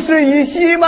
是一系吗？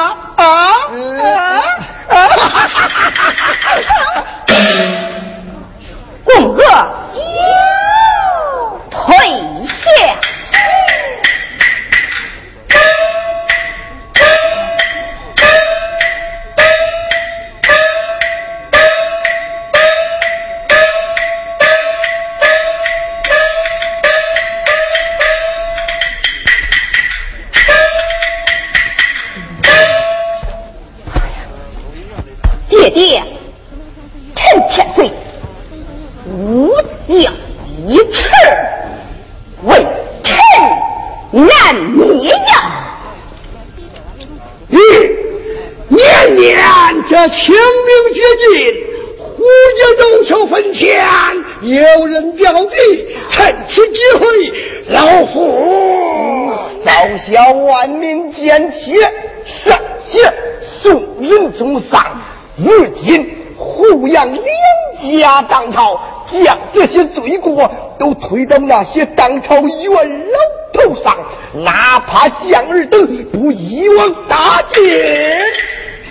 当朝将这些罪过都推到那些当朝元老头上，哪怕将儿等不一网打尽，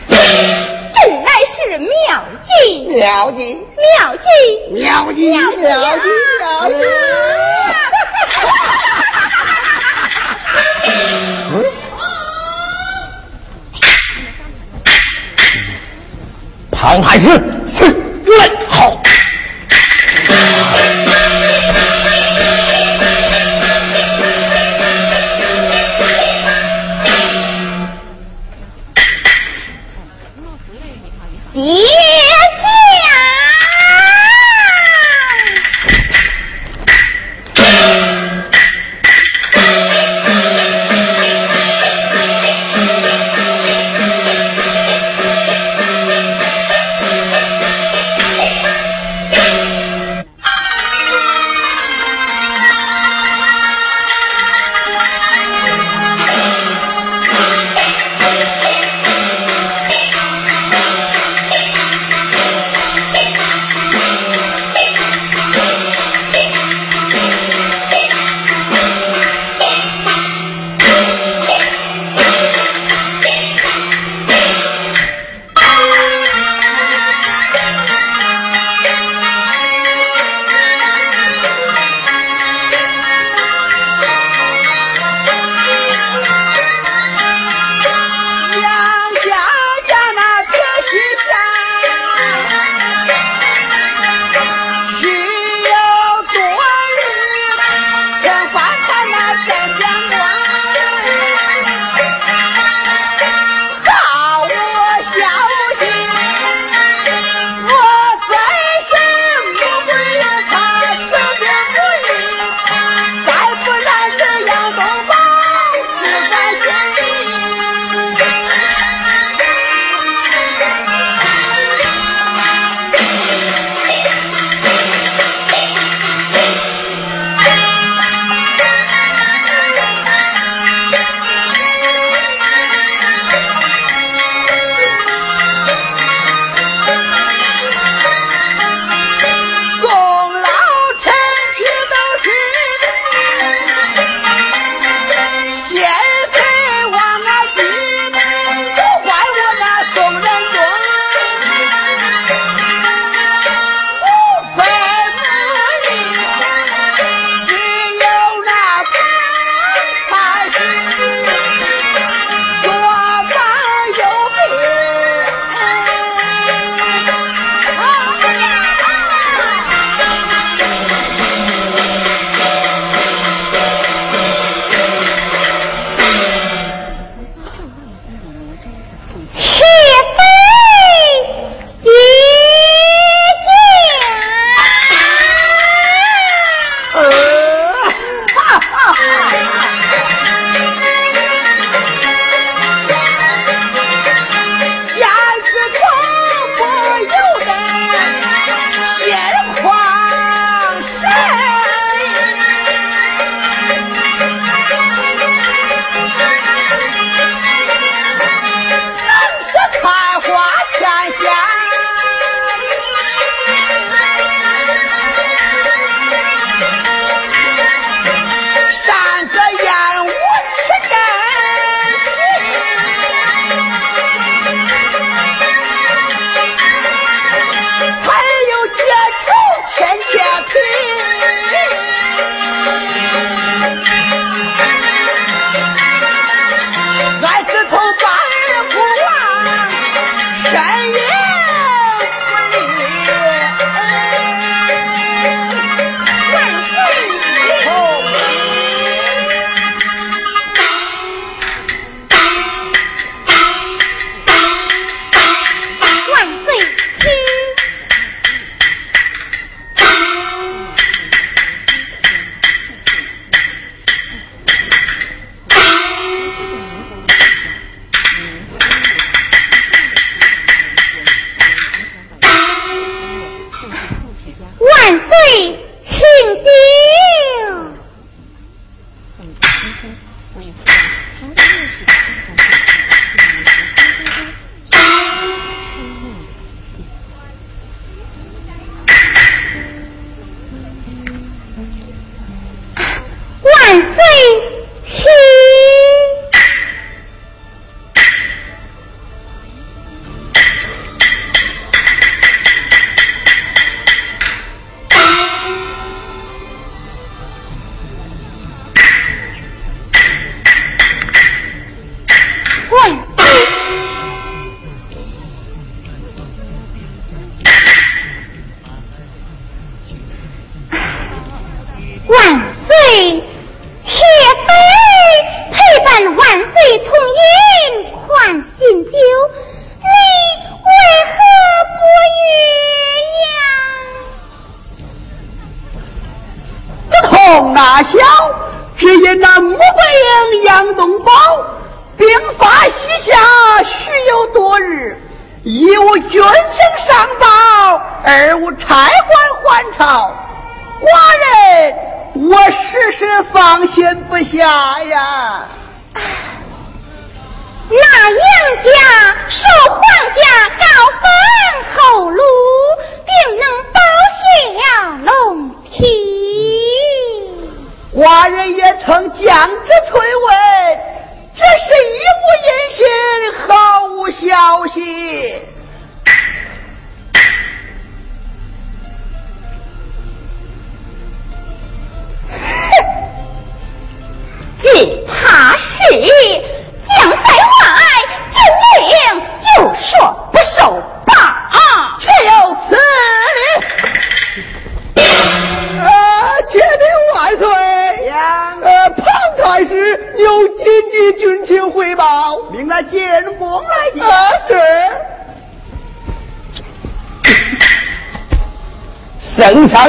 朕乃是妙计，妙计，妙计，妙计，妙计，妙计！庞太师，去来好。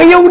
圣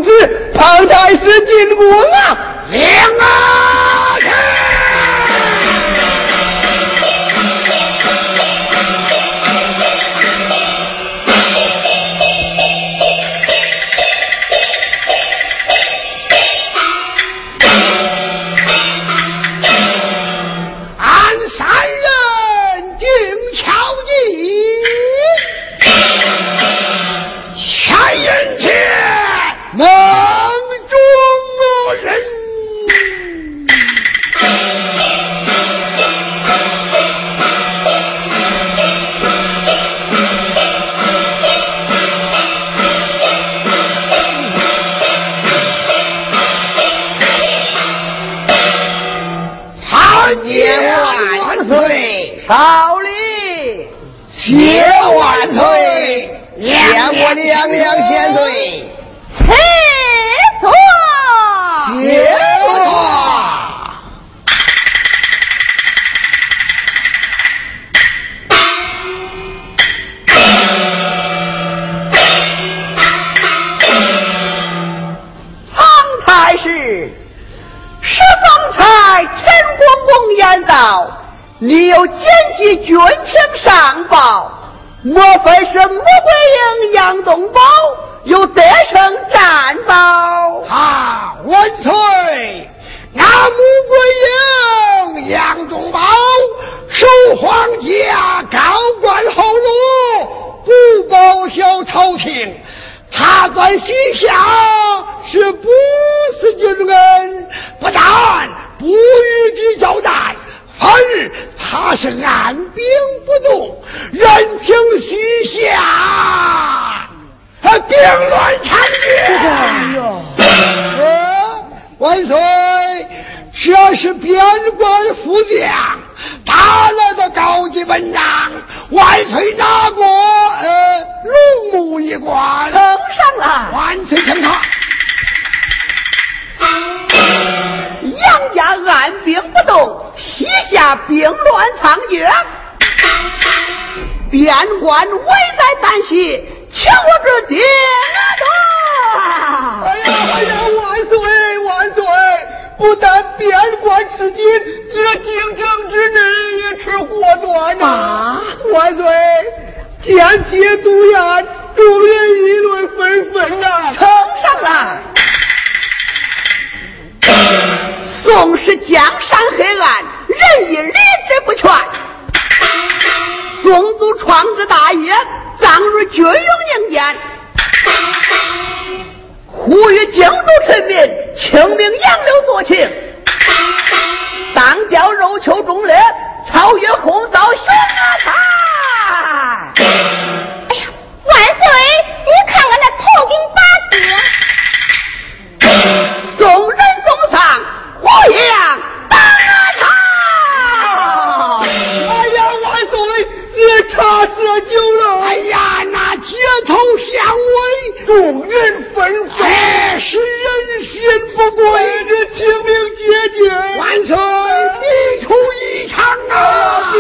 高级文章，万岁拿过呃龙目一关，呈上了。万岁称他。杨家按兵不动，西夏兵乱猖獗，边关危在旦夕，请我这爹啊！不但边关吃紧，这京城之内也吃祸端呐！万岁，奸铁毒牙，众人议论纷纷呐！呈上来。纵使江山黑暗，人亦理之不全。宋祖创之大业，葬入军营营间。呼吁京都臣民清明杨柳作情，当教肉球中烈，草原红扫雪山。哎呀，万岁！你看看那头顶八字，众人送上胡杨当朝。哎呀，万岁，这差这酒了。哎呀，那街头巷尾，众人纷纷，哎，是人心不归，这清明节节，万岁，一出一场啊！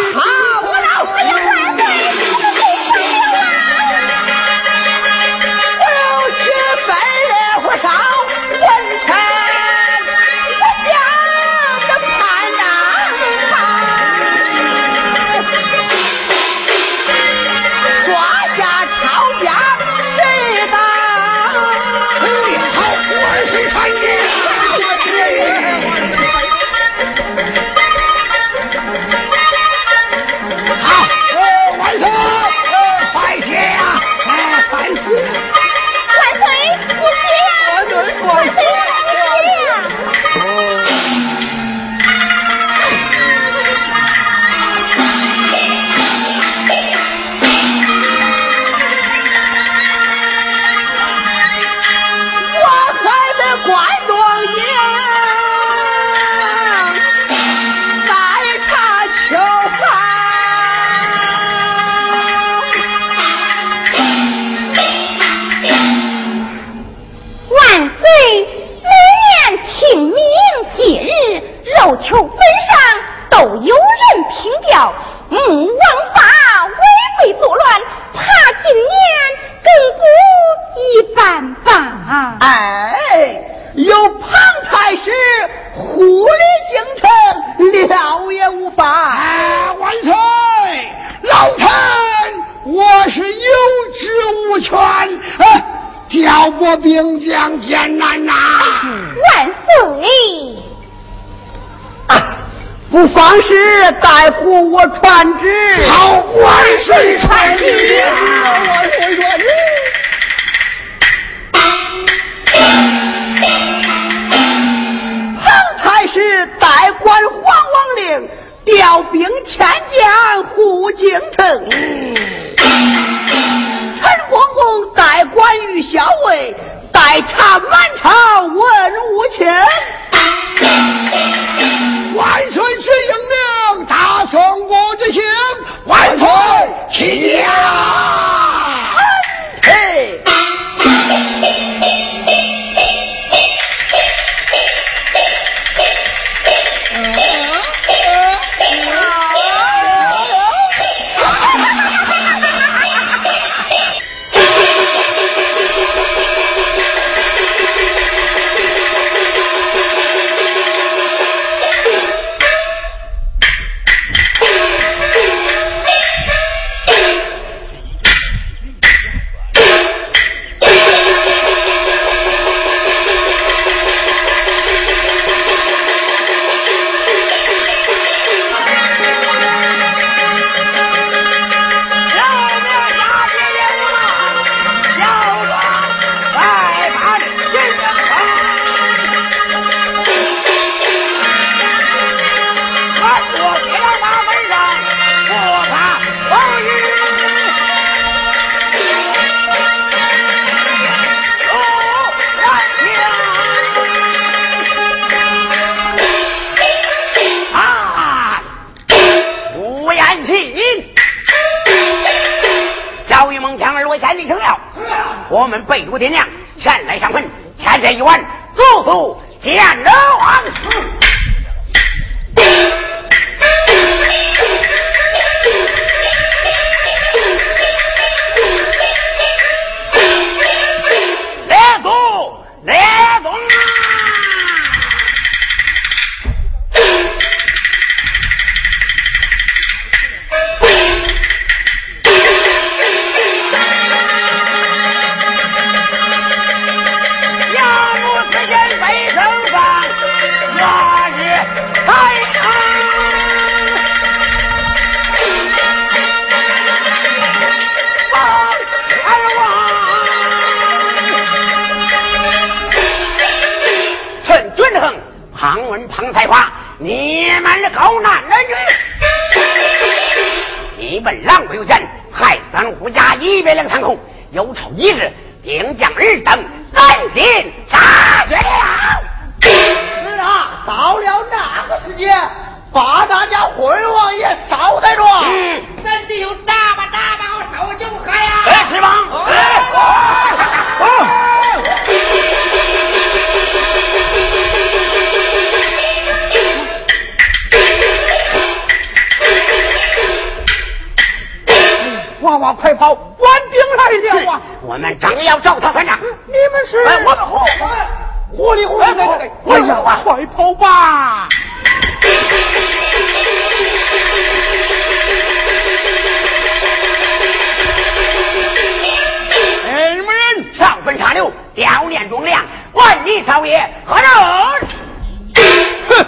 你们的狗男人女，你们狼鬼有奸，害咱胡家一百两仓库，有朝一日定将尔等三尽杀绝了。是啊，到了那个时间，把大家回王爷捎带着，嗯咱得有大把大把烧酒喝呀！哎，是吗？娃 娃快跑，官兵来了啊！我们正要找他算账，你们是？我们火火里火里在这里，哎呀，快跑吧！什么人上分插柳，吊念忠良？万里少爷何人？哼，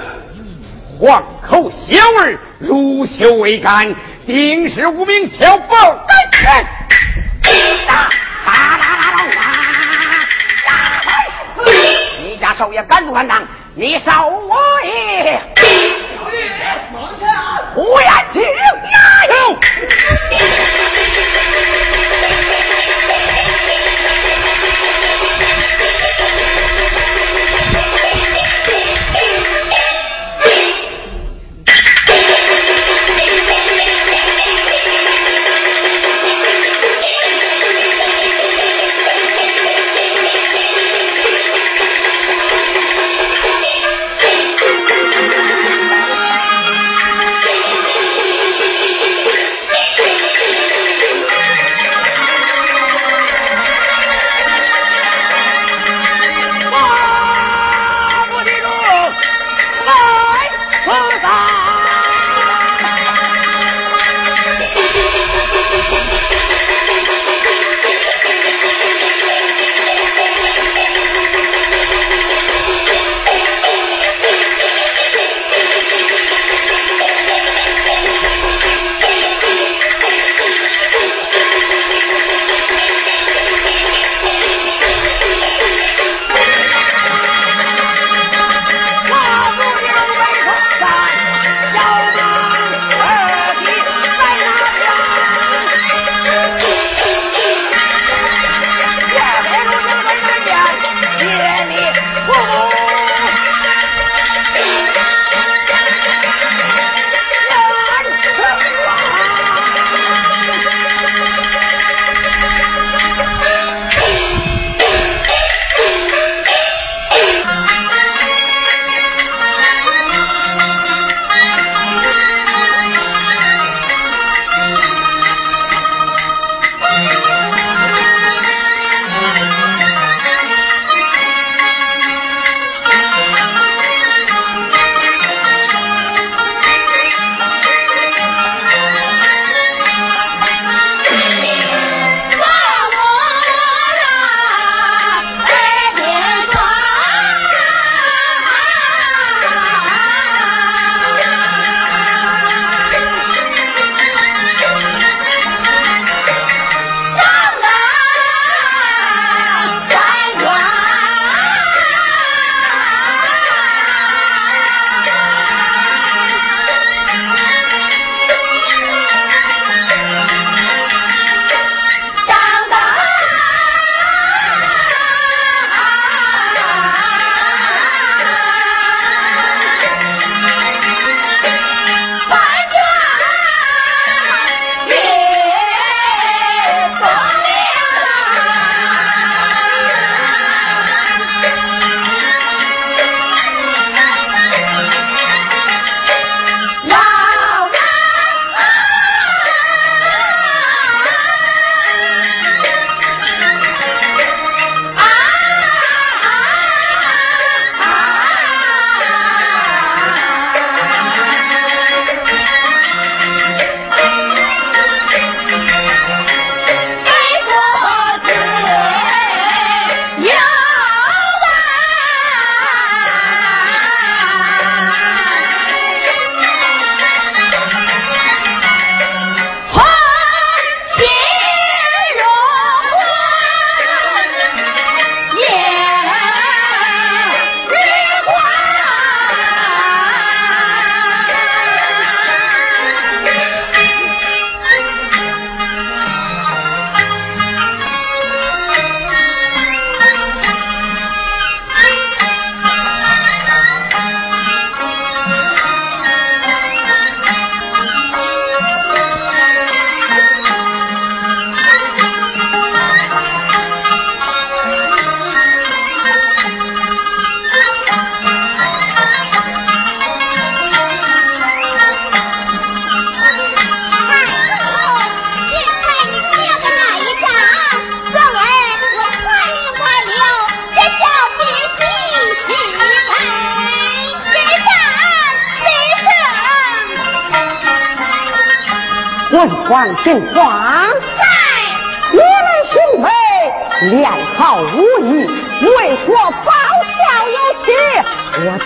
黄口小儿乳臭未干。定是无名小宝，来打打打打打打！你家少爷敢不敢当，你少我也。胡延庆哪有？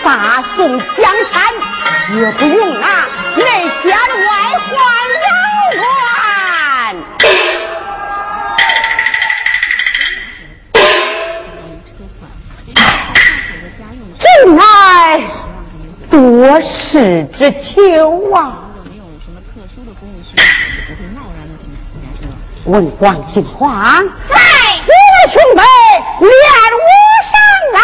大宋江山也不用啊内奸外患扰乱。真乃多事之秋啊！问广金黄，在我们兄妹练武上来。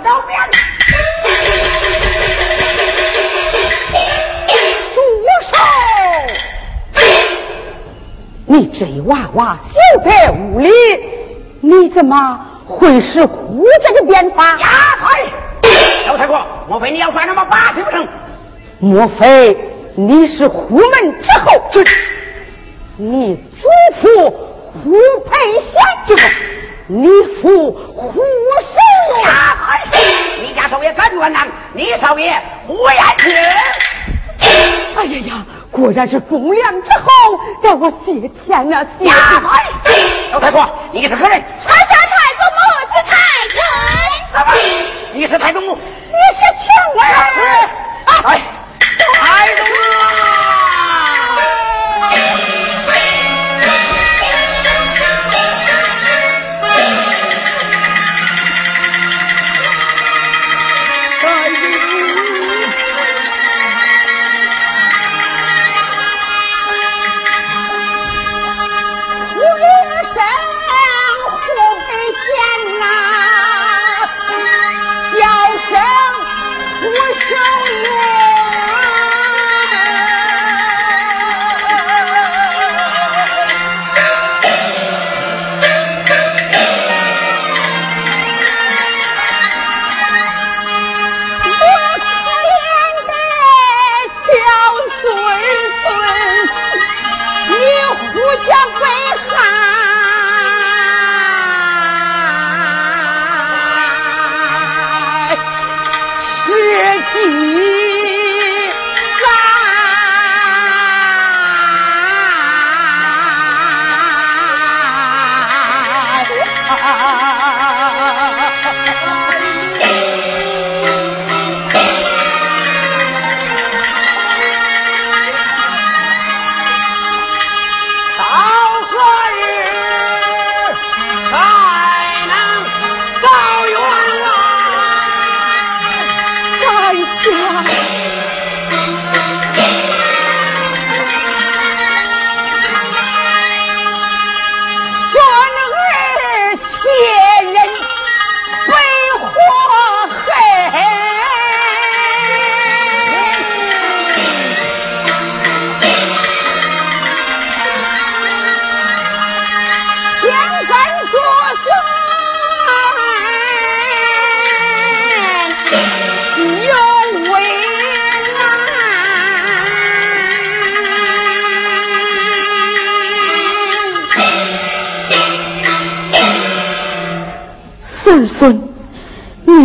面。住手！你这娃娃小在屋里，你怎么会是胡家的变法？丫头，老太婆，莫非你要算什么八岁不成？莫非你是虎门之后？你祖父胡佩贤，你父胡守。丫头，你家少爷敢乱当，你少爷胡延庆。哎呀呀，果然是忠良之后，让我谢天呐！谢丫头，老太婆，你是何人？他家太祖母是太子。你是太祖母？你是庆儿。哎，太祖母。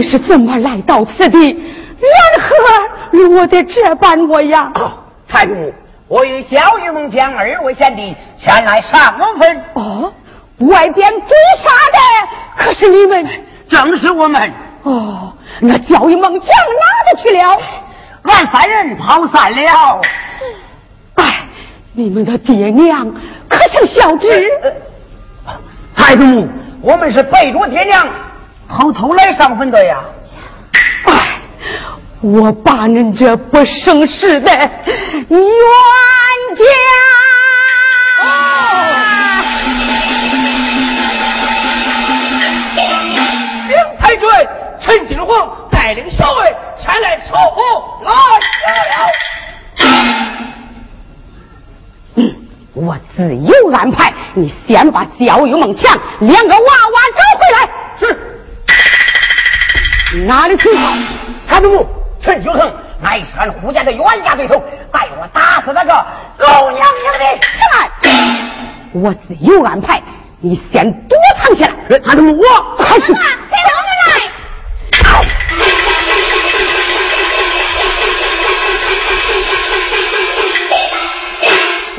是怎么来到此地？缘何落得这般模样？太祖，我与小玉梦将二位贤弟前来上坟。哦，外边追杀的可是你们？正是我们。哦，那焦玉梦将哪里去了？俺三人跑散了。哎，你们的爹娘可曾晓知？太祖母，我们是背着爹娘。偷偷来上坟的呀！哎，我把恁这不省事的冤家！梁太君，陈金黄带领守卫前来守候，来了。嗯，我自有安排。你先把焦玉梦强两个娃娃找回来。是。哪里去？太祖母，陈九成乃是俺胡家的冤家对头，待我打死那个狗娘娘的来！我自有安排，你先躲藏起来。太祖母，我快去！给我们来！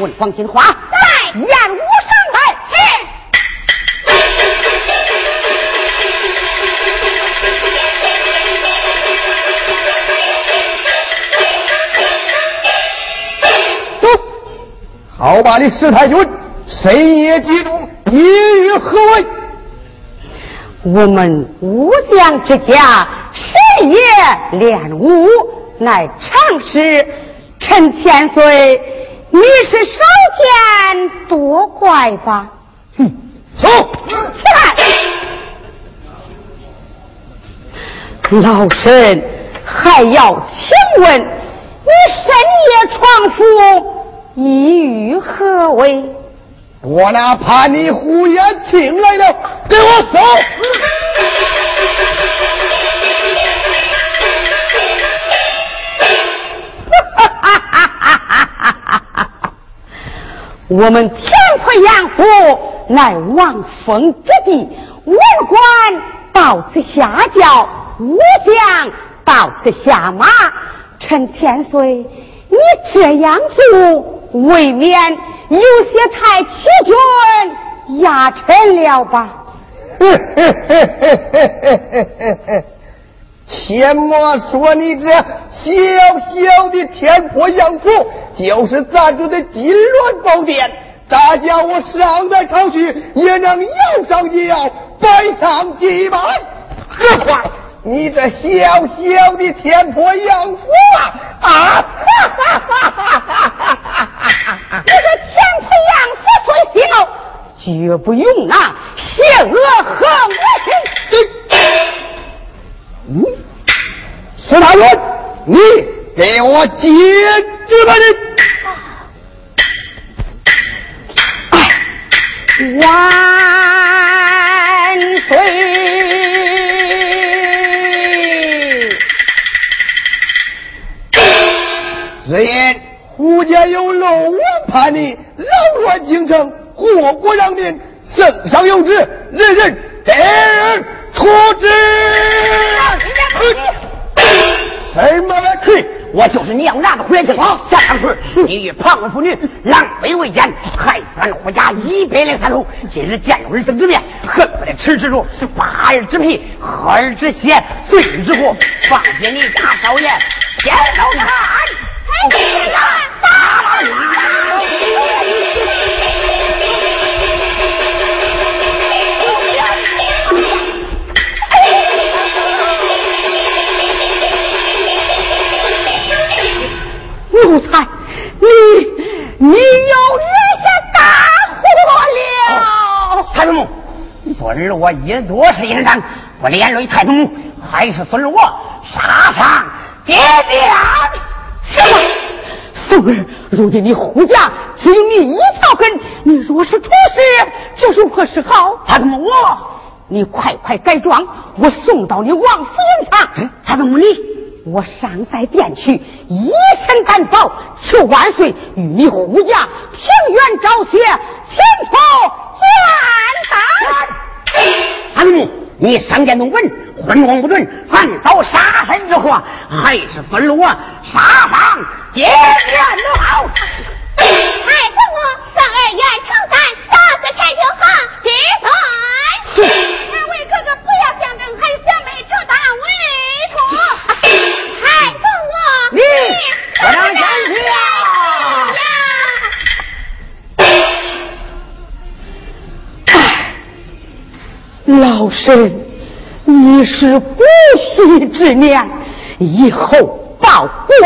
问黄金花，来！燕好吧，你石太君，深夜集中，意欲何为？我们武将之家深夜练武，乃常事。陈千岁，你是少见多怪吧？哼，走，起来！老身还要请问你深夜闯府，意欲何为？我哪怕你胡言请来了，给我走！我们天魁阳府乃王封之地，文官到此下轿，武将到此下马。陈千岁，你这样做，未免有些太欺君压臣了吧？且莫说你这小小的天坡杨府，就是咱住的金銮宝殿，大家我上在朝去，也能摇上一摇，摆上几百。何况你这小小的天坡杨府啊！啊！哈哈哈你这天坡杨府虽小，绝不用那邪恶和恶心。嗯，石大元，你给我接这个人。万岁！只因胡家有漏王叛逆，扰乱京城，祸国殃民，圣上有旨，人人得出之。什么去？我就是娘家的胡元庆，下堂去！你与庞氏妇女狼狈为奸，害死俺胡家一百零三口。今日见了儿子之面，恨不得吃之肉，扒儿之皮，喝儿之血，碎之骨。放下，你大少爷，见到他，奴才，你你又惹下大祸了！太祖母，孙儿我一做事应当，不连累太祖母，还是孙儿我杀上爹娘。什么？宋儿，如今你胡家只有你一条根，你若是出事，这如何是好？他怎么，我你快快改装，我送到你王府隐藏。他怎么你。我尚在殿去，一身担保，求万岁与你胡家平原招谢，前出见大。阿母，你上殿动文，昏王不准，犯遭杀身之祸，还是分了我杀上见面好。太子我生儿愿承担，大罪臣就好。二位哥哥不要相争，还是小妹承担委托。太公我，你我让下去呀！老身你是不惜之年，以后报国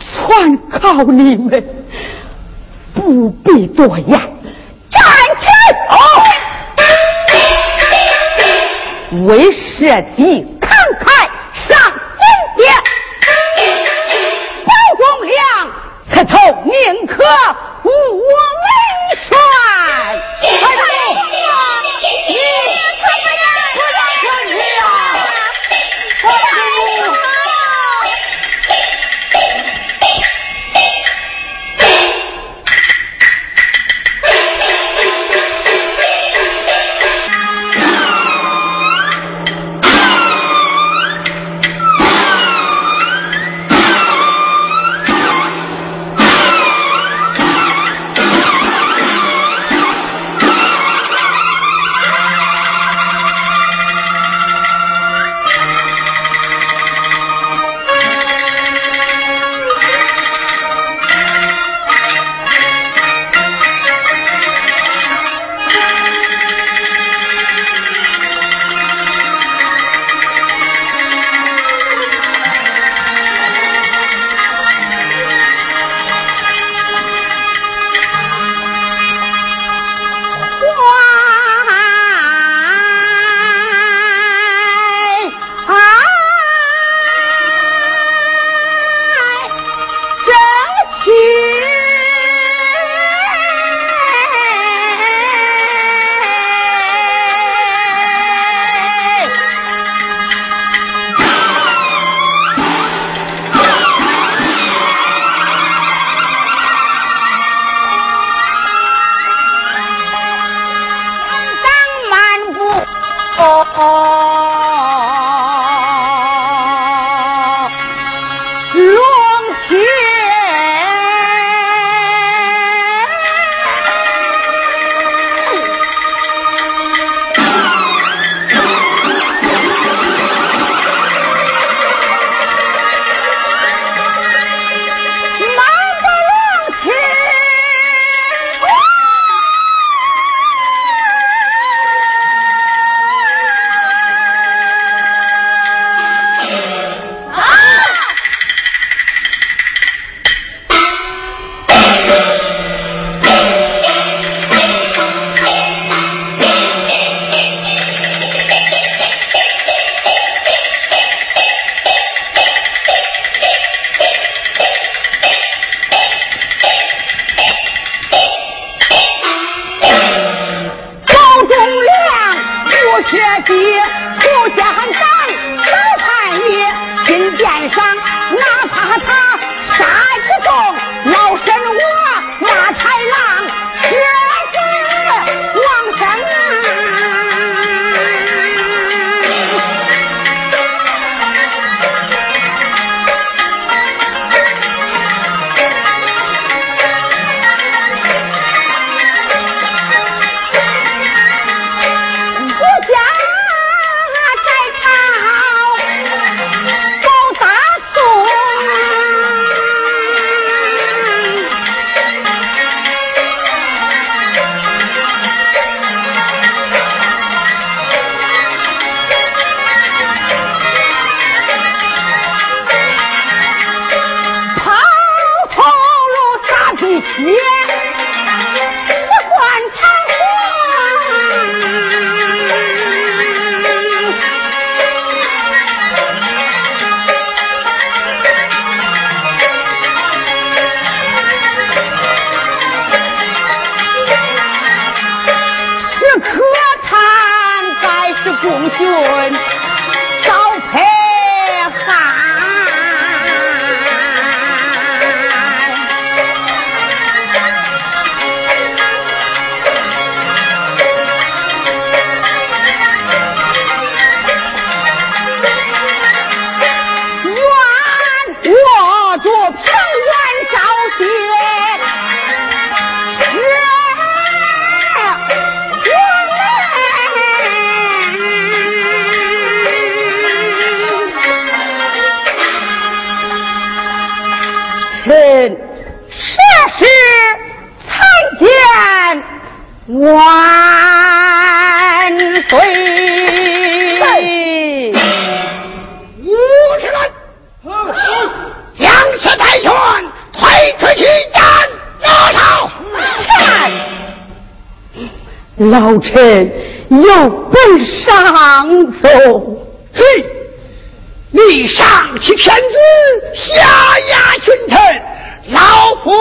全靠你们，不必多言。站起！为社稷慷慨。可头宁可无我为帅，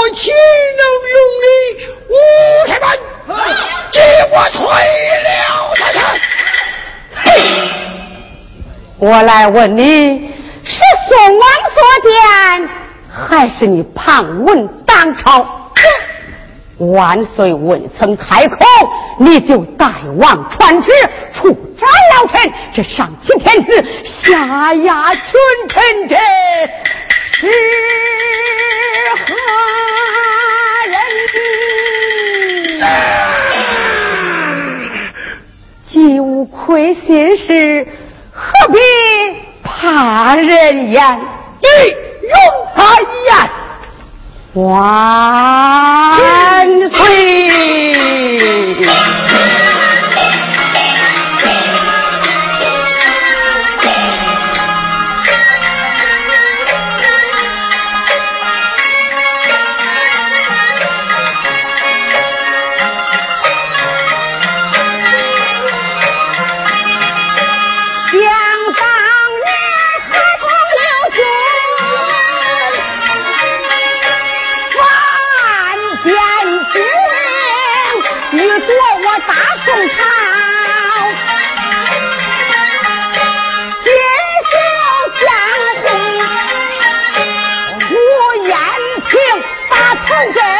老夫岂能容你？武士们，给我退了他去！嘿，我来问你，是宋王所见，还是你旁闻当朝？万岁未曾开口，你就大王传旨处斩老臣，这上欺天子，下压群臣，这是何人？既无亏心事，何必怕人言？你容他一言。万岁！是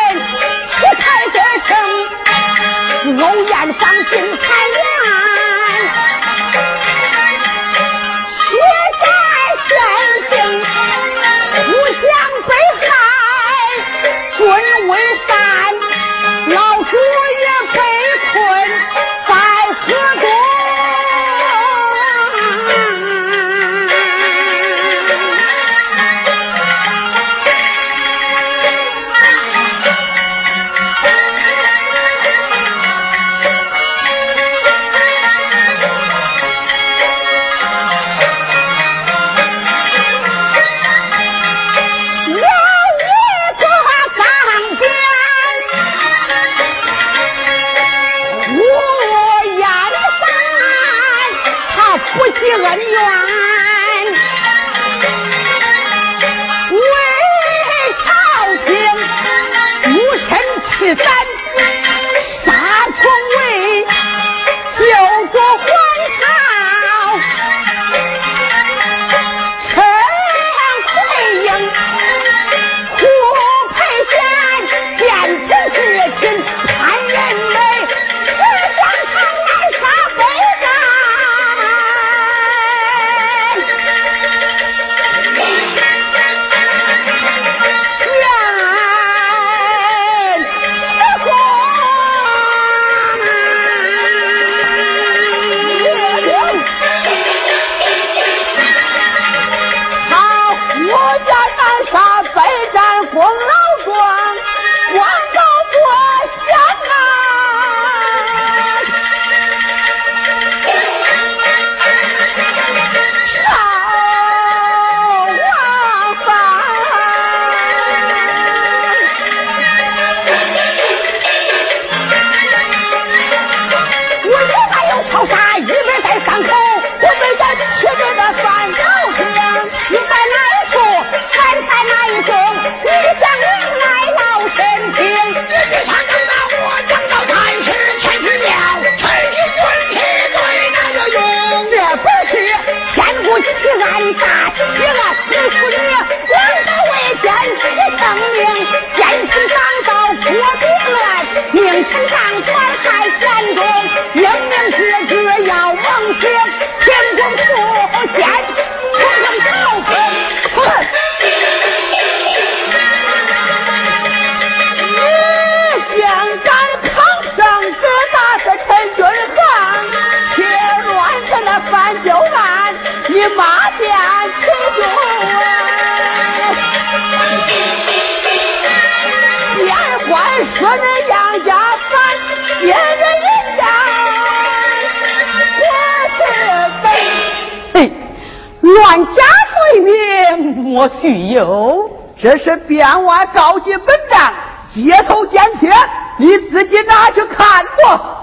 万家罪名莫须有，这是编外告急本章街头剪贴，你自己拿去看吧。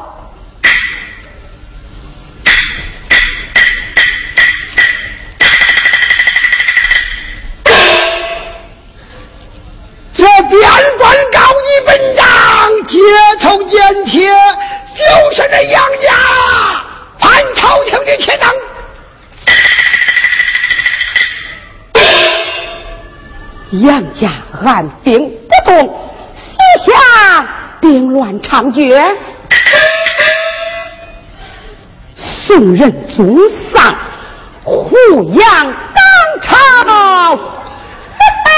这边关告你本章街头剪贴，就是这杨家反朝廷的铁囊。杨家按兵不动，四下兵乱猖獗，宋人纵丧胡杨当朝，嘿嘿。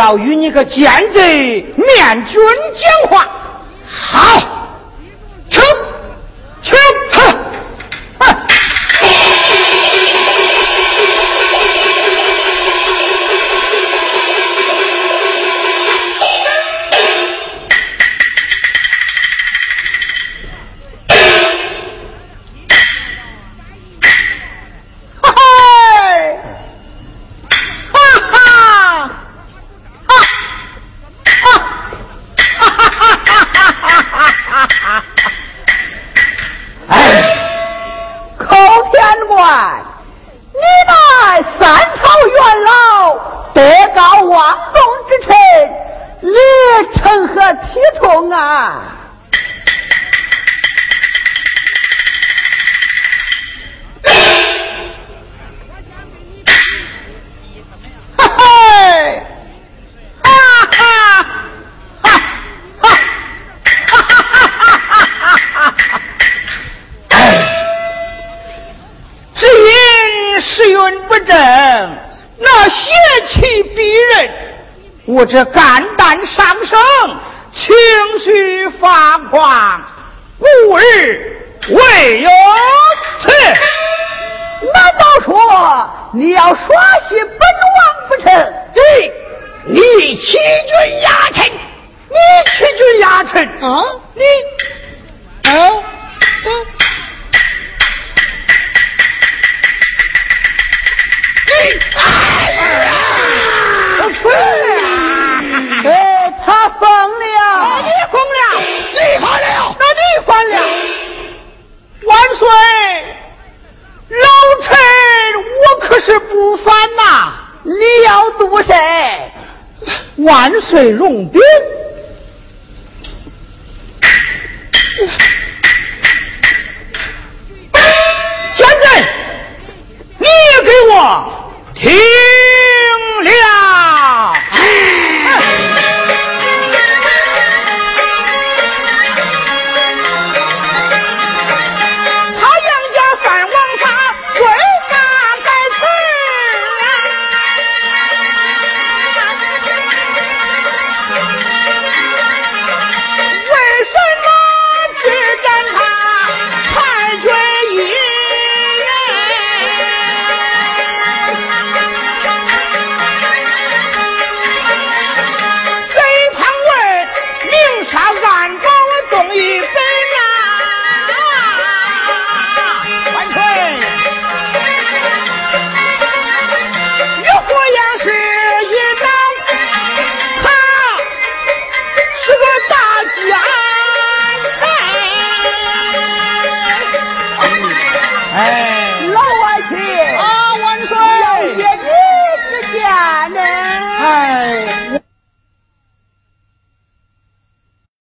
要与你个奸贼面君讲话。日未有此。难道说你要耍戏本王不成？对，你欺君压臣，你欺君压臣啊！你啊！哎，他疯了！你疯了！你疯了！那你疯了！万岁，老臣我可是不犯呐！你要做谁？万岁容禀。现在，你也给我听了。